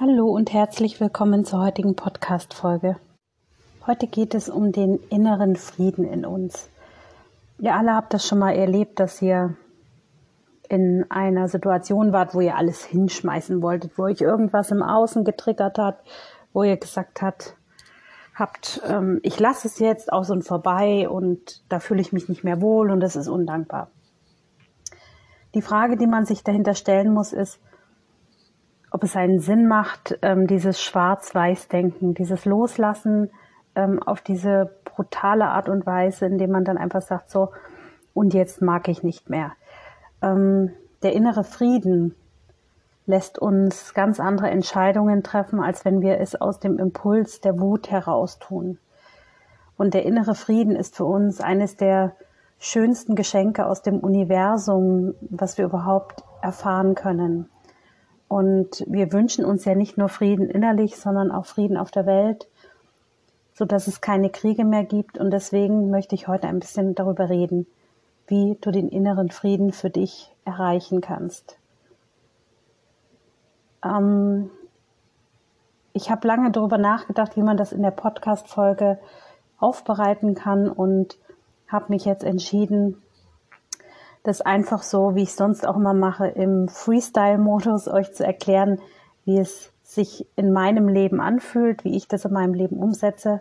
Hallo und herzlich willkommen zur heutigen Podcast-Folge. Heute geht es um den inneren Frieden in uns. Ihr alle habt das schon mal erlebt, dass ihr in einer Situation wart, wo ihr alles hinschmeißen wolltet, wo euch irgendwas im Außen getriggert hat, wo ihr gesagt habt, habt, ähm, ich lasse es jetzt aus und vorbei und da fühle ich mich nicht mehr wohl und es ist undankbar. Die Frage, die man sich dahinter stellen muss, ist, ob es einen Sinn macht, ähm, dieses Schwarz-Weiß-Denken, dieses Loslassen ähm, auf diese brutale Art und Weise, indem man dann einfach sagt, so, und jetzt mag ich nicht mehr. Ähm, der innere Frieden lässt uns ganz andere Entscheidungen treffen, als wenn wir es aus dem Impuls der Wut heraus tun. Und der innere Frieden ist für uns eines der schönsten Geschenke aus dem Universum, was wir überhaupt erfahren können. Und wir wünschen uns ja nicht nur Frieden innerlich, sondern auch Frieden auf der Welt, so dass es keine Kriege mehr gibt. Und deswegen möchte ich heute ein bisschen darüber reden, wie du den inneren Frieden für dich erreichen kannst. Ähm, ich habe lange darüber nachgedacht, wie man das in der Podcast-Folge aufbereiten kann und habe mich jetzt entschieden, das einfach so, wie ich sonst auch immer mache, im Freestyle-Modus euch zu erklären, wie es sich in meinem Leben anfühlt, wie ich das in meinem Leben umsetze,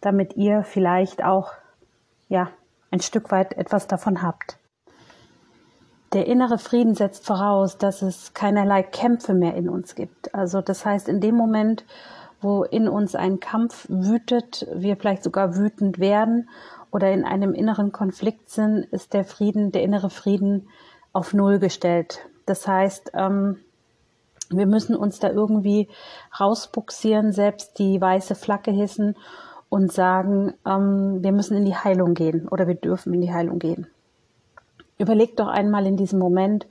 damit ihr vielleicht auch, ja, ein Stück weit etwas davon habt. Der innere Frieden setzt voraus, dass es keinerlei Kämpfe mehr in uns gibt. Also das heißt, in dem Moment, wo in uns ein Kampf wütet, wir vielleicht sogar wütend werden oder in einem inneren Konflikt sind, ist der Frieden, der innere Frieden auf Null gestellt. Das heißt, ähm, wir müssen uns da irgendwie rausbuxieren, selbst die weiße Flagge hissen und sagen, ähm, wir müssen in die Heilung gehen oder wir dürfen in die Heilung gehen. Überleg doch einmal in diesem Moment,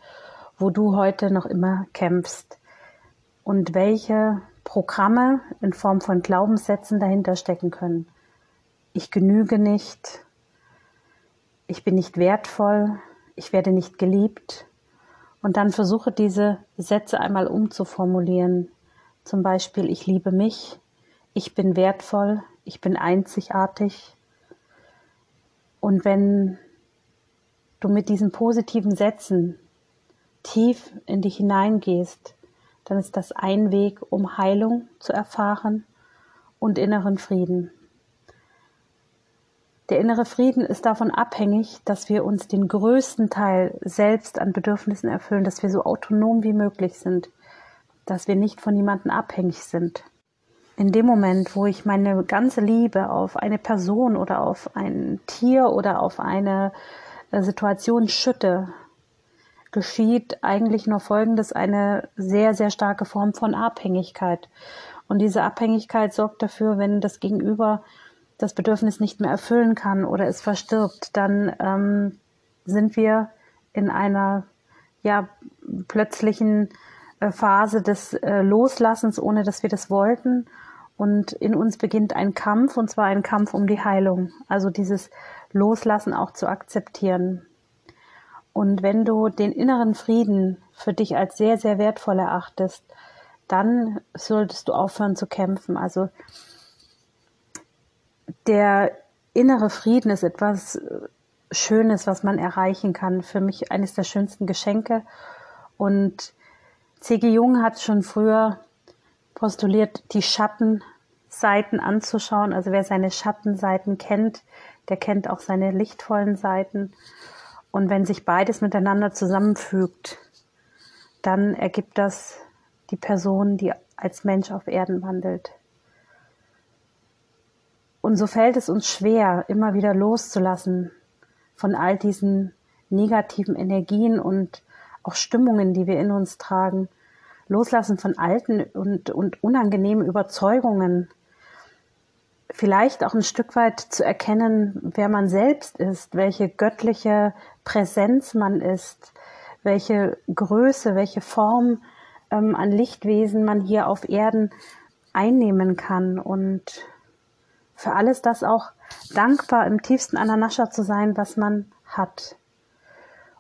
wo du heute noch immer kämpfst und welche Programme in Form von Glaubenssätzen dahinter stecken können ich genüge nicht, ich bin nicht wertvoll, ich werde nicht geliebt. Und dann versuche diese Sätze einmal umzuformulieren. Zum Beispiel, ich liebe mich, ich bin wertvoll, ich bin einzigartig. Und wenn du mit diesen positiven Sätzen tief in dich hineingehst, dann ist das ein Weg, um Heilung zu erfahren und inneren Frieden. Der innere Frieden ist davon abhängig, dass wir uns den größten Teil selbst an Bedürfnissen erfüllen, dass wir so autonom wie möglich sind, dass wir nicht von jemandem abhängig sind. In dem Moment, wo ich meine ganze Liebe auf eine Person oder auf ein Tier oder auf eine äh, Situation schütte, geschieht eigentlich nur Folgendes, eine sehr, sehr starke Form von Abhängigkeit. Und diese Abhängigkeit sorgt dafür, wenn das Gegenüber das Bedürfnis nicht mehr erfüllen kann oder es verstirbt, dann ähm, sind wir in einer ja plötzlichen äh, Phase des äh, Loslassens, ohne dass wir das wollten. Und in uns beginnt ein Kampf, und zwar ein Kampf um die Heilung. Also dieses Loslassen auch zu akzeptieren. Und wenn du den inneren Frieden für dich als sehr, sehr wertvoll erachtest, dann solltest du aufhören zu kämpfen. Also der innere Frieden ist etwas Schönes, was man erreichen kann. Für mich eines der schönsten Geschenke. Und C.G. Jung hat schon früher postuliert, die Schattenseiten anzuschauen. Also wer seine Schattenseiten kennt, der kennt auch seine lichtvollen Seiten. Und wenn sich beides miteinander zusammenfügt, dann ergibt das die Person, die als Mensch auf Erden wandelt. Und so fällt es uns schwer, immer wieder loszulassen von all diesen negativen Energien und auch Stimmungen, die wir in uns tragen. Loslassen von alten und, und unangenehmen Überzeugungen. Vielleicht auch ein Stück weit zu erkennen, wer man selbst ist, welche göttliche Präsenz man ist, welche Größe, welche Form ähm, an Lichtwesen man hier auf Erden einnehmen kann und für alles das auch dankbar im tiefsten Ananascha zu sein, was man hat.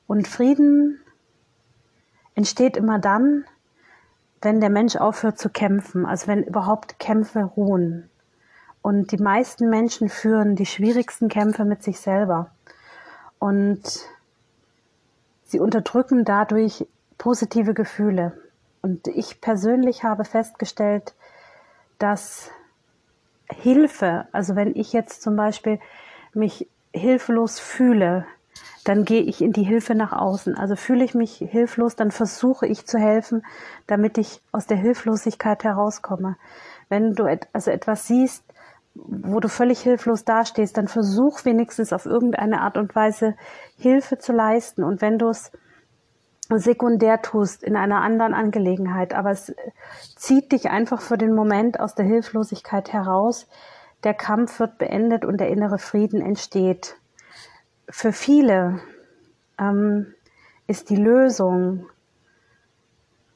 Und Frieden entsteht immer dann, wenn der Mensch aufhört zu kämpfen, also wenn überhaupt Kämpfe ruhen. Und die meisten Menschen führen die schwierigsten Kämpfe mit sich selber. Und sie unterdrücken dadurch positive Gefühle. Und ich persönlich habe festgestellt, dass Hilfe, also wenn ich jetzt zum Beispiel mich hilflos fühle, dann gehe ich in die Hilfe nach außen. Also fühle ich mich hilflos, dann versuche ich zu helfen, damit ich aus der Hilflosigkeit herauskomme. Wenn du also etwas siehst, wo du völlig hilflos dastehst, dann versuch wenigstens auf irgendeine Art und Weise Hilfe zu leisten. Und wenn du es sekundär tust in einer anderen Angelegenheit, aber es zieht dich einfach für den Moment aus der Hilflosigkeit heraus. Der Kampf wird beendet und der innere Frieden entsteht. Für viele ähm, ist die Lösung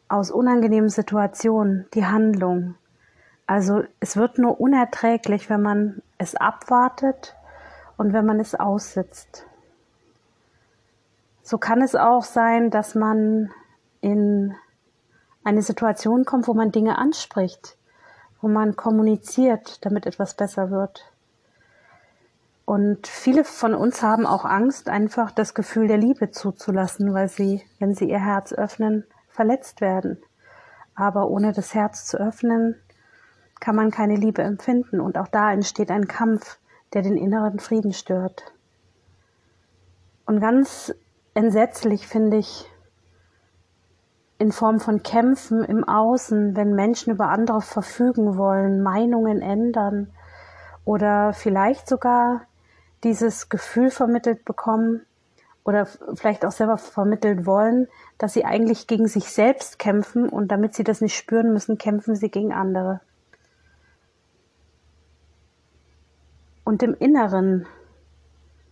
aus unangenehmen Situationen die Handlung. Also es wird nur unerträglich, wenn man es abwartet und wenn man es aussitzt. So kann es auch sein, dass man in eine Situation kommt, wo man Dinge anspricht, wo man kommuniziert, damit etwas besser wird. Und viele von uns haben auch Angst, einfach das Gefühl der Liebe zuzulassen, weil sie, wenn sie ihr Herz öffnen, verletzt werden. Aber ohne das Herz zu öffnen, kann man keine Liebe empfinden. Und auch da entsteht ein Kampf, der den inneren Frieden stört. Und ganz entsetzlich finde ich in Form von Kämpfen im Außen, wenn Menschen über andere verfügen wollen, Meinungen ändern oder vielleicht sogar dieses Gefühl vermittelt bekommen oder vielleicht auch selber vermittelt wollen, dass sie eigentlich gegen sich selbst kämpfen und damit sie das nicht spüren müssen, kämpfen sie gegen andere. Und im Inneren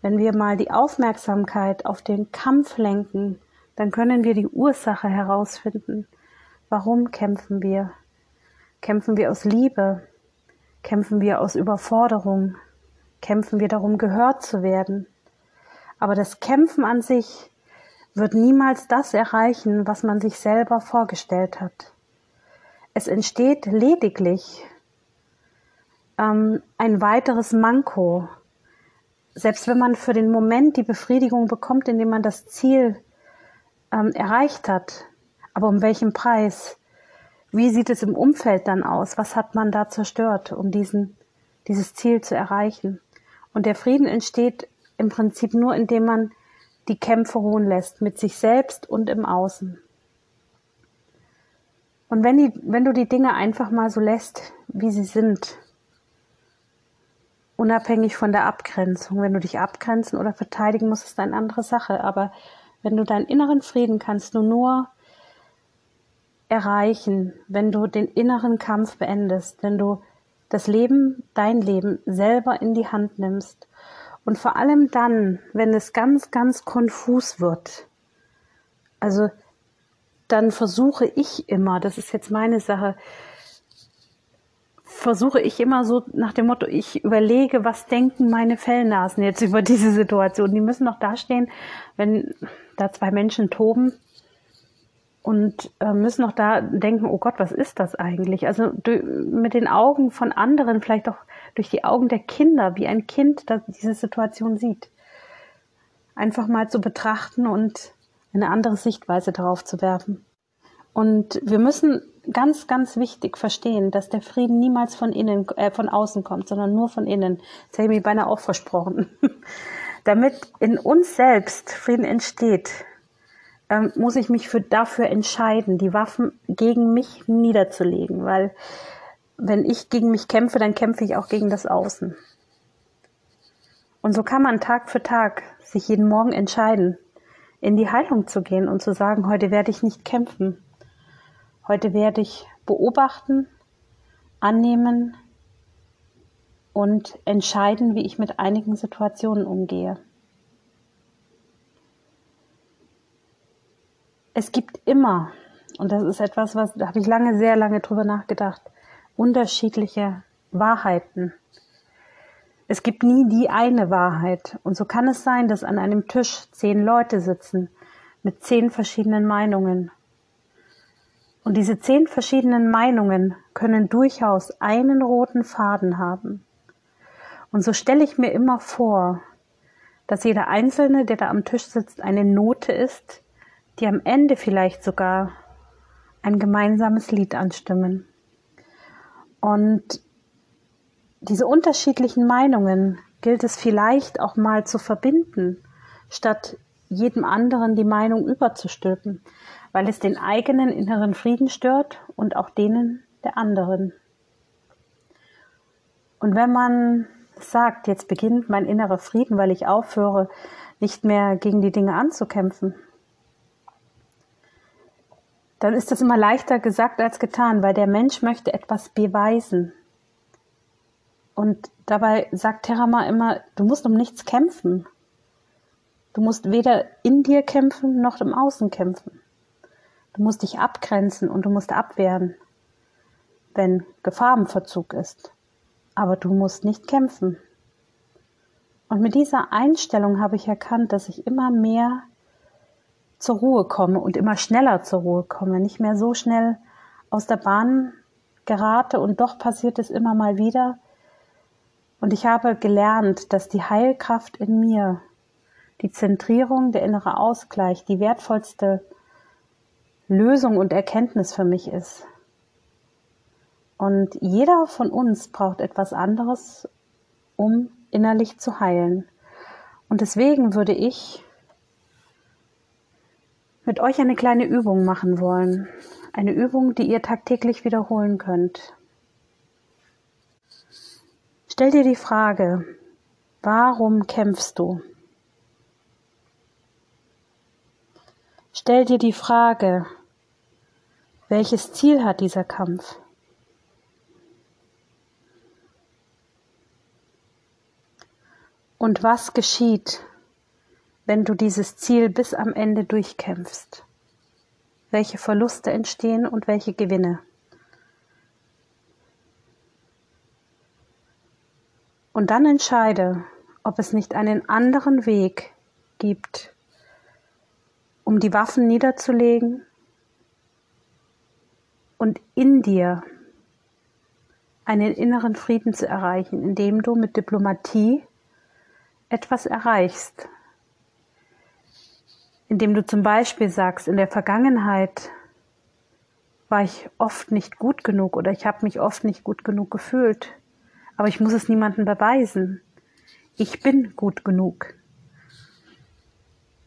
wenn wir mal die Aufmerksamkeit auf den Kampf lenken, dann können wir die Ursache herausfinden. Warum kämpfen wir? Kämpfen wir aus Liebe? Kämpfen wir aus Überforderung? Kämpfen wir darum, gehört zu werden? Aber das Kämpfen an sich wird niemals das erreichen, was man sich selber vorgestellt hat. Es entsteht lediglich ähm, ein weiteres Manko, selbst wenn man für den Moment die Befriedigung bekommt, indem man das Ziel ähm, erreicht hat, aber um welchen Preis? Wie sieht es im Umfeld dann aus? Was hat man da zerstört, um diesen, dieses Ziel zu erreichen? Und der Frieden entsteht im Prinzip nur, indem man die Kämpfe ruhen lässt, mit sich selbst und im Außen. Und wenn, die, wenn du die Dinge einfach mal so lässt, wie sie sind, unabhängig von der Abgrenzung. Wenn du dich abgrenzen oder verteidigen musst, ist eine andere Sache. Aber wenn du deinen inneren Frieden kannst du nur erreichen, wenn du den inneren Kampf beendest, wenn du das Leben, dein Leben selber in die Hand nimmst. Und vor allem dann, wenn es ganz, ganz konfus wird. Also dann versuche ich immer, das ist jetzt meine Sache, versuche ich immer so nach dem Motto, ich überlege, was denken meine Fellnasen jetzt über diese Situation. Die müssen doch dastehen, wenn da zwei Menschen toben und äh, müssen noch da denken, oh Gott, was ist das eigentlich? Also mit den Augen von anderen, vielleicht auch durch die Augen der Kinder, wie ein Kind das diese Situation sieht. Einfach mal zu betrachten und eine andere Sichtweise darauf zu werfen. Und wir müssen ganz, ganz wichtig verstehen, dass der Frieden niemals von innen, äh, von außen kommt, sondern nur von innen. Das habe ich mir beinahe auch versprochen. Damit in uns selbst Frieden entsteht, ähm, muss ich mich für, dafür entscheiden, die Waffen gegen mich niederzulegen, weil wenn ich gegen mich kämpfe, dann kämpfe ich auch gegen das Außen. Und so kann man Tag für Tag sich jeden Morgen entscheiden, in die Heilung zu gehen und zu sagen, heute werde ich nicht kämpfen, Heute werde ich beobachten, annehmen und entscheiden, wie ich mit einigen Situationen umgehe. Es gibt immer, und das ist etwas, was da habe ich lange, sehr lange drüber nachgedacht, unterschiedliche Wahrheiten. Es gibt nie die eine Wahrheit. Und so kann es sein, dass an einem Tisch zehn Leute sitzen mit zehn verschiedenen Meinungen. Und diese zehn verschiedenen Meinungen können durchaus einen roten Faden haben. Und so stelle ich mir immer vor, dass jeder Einzelne, der da am Tisch sitzt, eine Note ist, die am Ende vielleicht sogar ein gemeinsames Lied anstimmen. Und diese unterschiedlichen Meinungen gilt es vielleicht auch mal zu verbinden, statt jedem anderen die Meinung überzustülpen, weil es den eigenen inneren Frieden stört und auch denen der anderen. Und wenn man sagt, jetzt beginnt mein innerer Frieden, weil ich aufhöre, nicht mehr gegen die Dinge anzukämpfen, dann ist das immer leichter gesagt als getan, weil der Mensch möchte etwas beweisen. Und dabei sagt Terama immer, du musst um nichts kämpfen. Du musst weder in dir kämpfen noch im Außen kämpfen. Du musst dich abgrenzen und du musst abwehren, wenn Gefahr im Verzug ist. Aber du musst nicht kämpfen. Und mit dieser Einstellung habe ich erkannt, dass ich immer mehr zur Ruhe komme und immer schneller zur Ruhe komme, nicht mehr so schnell aus der Bahn gerate und doch passiert es immer mal wieder. Und ich habe gelernt, dass die Heilkraft in mir, die Zentrierung, der innere Ausgleich, die wertvollste Lösung und Erkenntnis für mich ist. Und jeder von uns braucht etwas anderes, um innerlich zu heilen. Und deswegen würde ich mit euch eine kleine Übung machen wollen. Eine Übung, die ihr tagtäglich wiederholen könnt. Stell dir die Frage, warum kämpfst du? Stell dir die Frage, welches Ziel hat dieser Kampf? Und was geschieht, wenn du dieses Ziel bis am Ende durchkämpfst? Welche Verluste entstehen und welche Gewinne? Und dann entscheide, ob es nicht einen anderen Weg gibt, um die Waffen niederzulegen und in dir einen inneren Frieden zu erreichen, indem du mit Diplomatie etwas erreichst, indem du zum Beispiel sagst, in der Vergangenheit war ich oft nicht gut genug oder ich habe mich oft nicht gut genug gefühlt, aber ich muss es niemandem beweisen. Ich bin gut genug.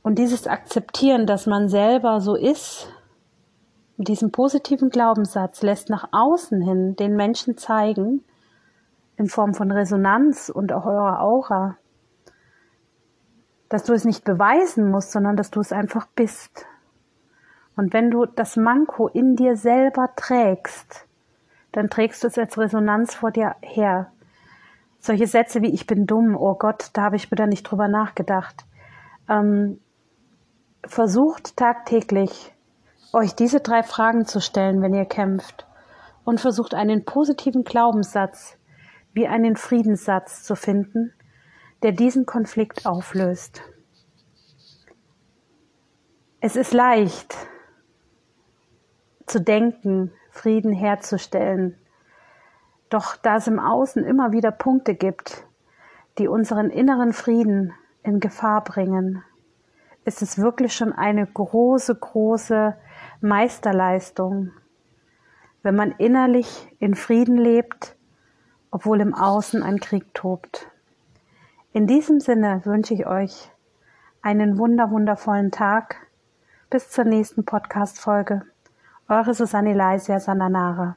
Und dieses Akzeptieren, dass man selber so ist, mit diesem positiven Glaubenssatz lässt nach außen hin den Menschen zeigen, in Form von Resonanz und auch eurer Aura, dass du es nicht beweisen musst, sondern dass du es einfach bist. Und wenn du das Manko in dir selber trägst, dann trägst du es als Resonanz vor dir her. Solche Sätze wie ich bin dumm, oh Gott, da habe ich wieder nicht drüber nachgedacht. Ähm, versucht tagtäglich, euch diese drei Fragen zu stellen, wenn ihr kämpft. Und versucht einen positiven Glaubenssatz wie einen Friedenssatz zu finden, der diesen Konflikt auflöst. Es ist leicht zu denken, Frieden herzustellen. Doch da es im Außen immer wieder Punkte gibt, die unseren inneren Frieden in Gefahr bringen, ist es wirklich schon eine große, große Meisterleistung, wenn man innerlich in Frieden lebt, obwohl im Außen ein Krieg tobt. In diesem Sinne wünsche ich euch einen wunder wundervollen Tag. Bis zur nächsten Podcast-Folge. Eure Susanne Leisia Sananara.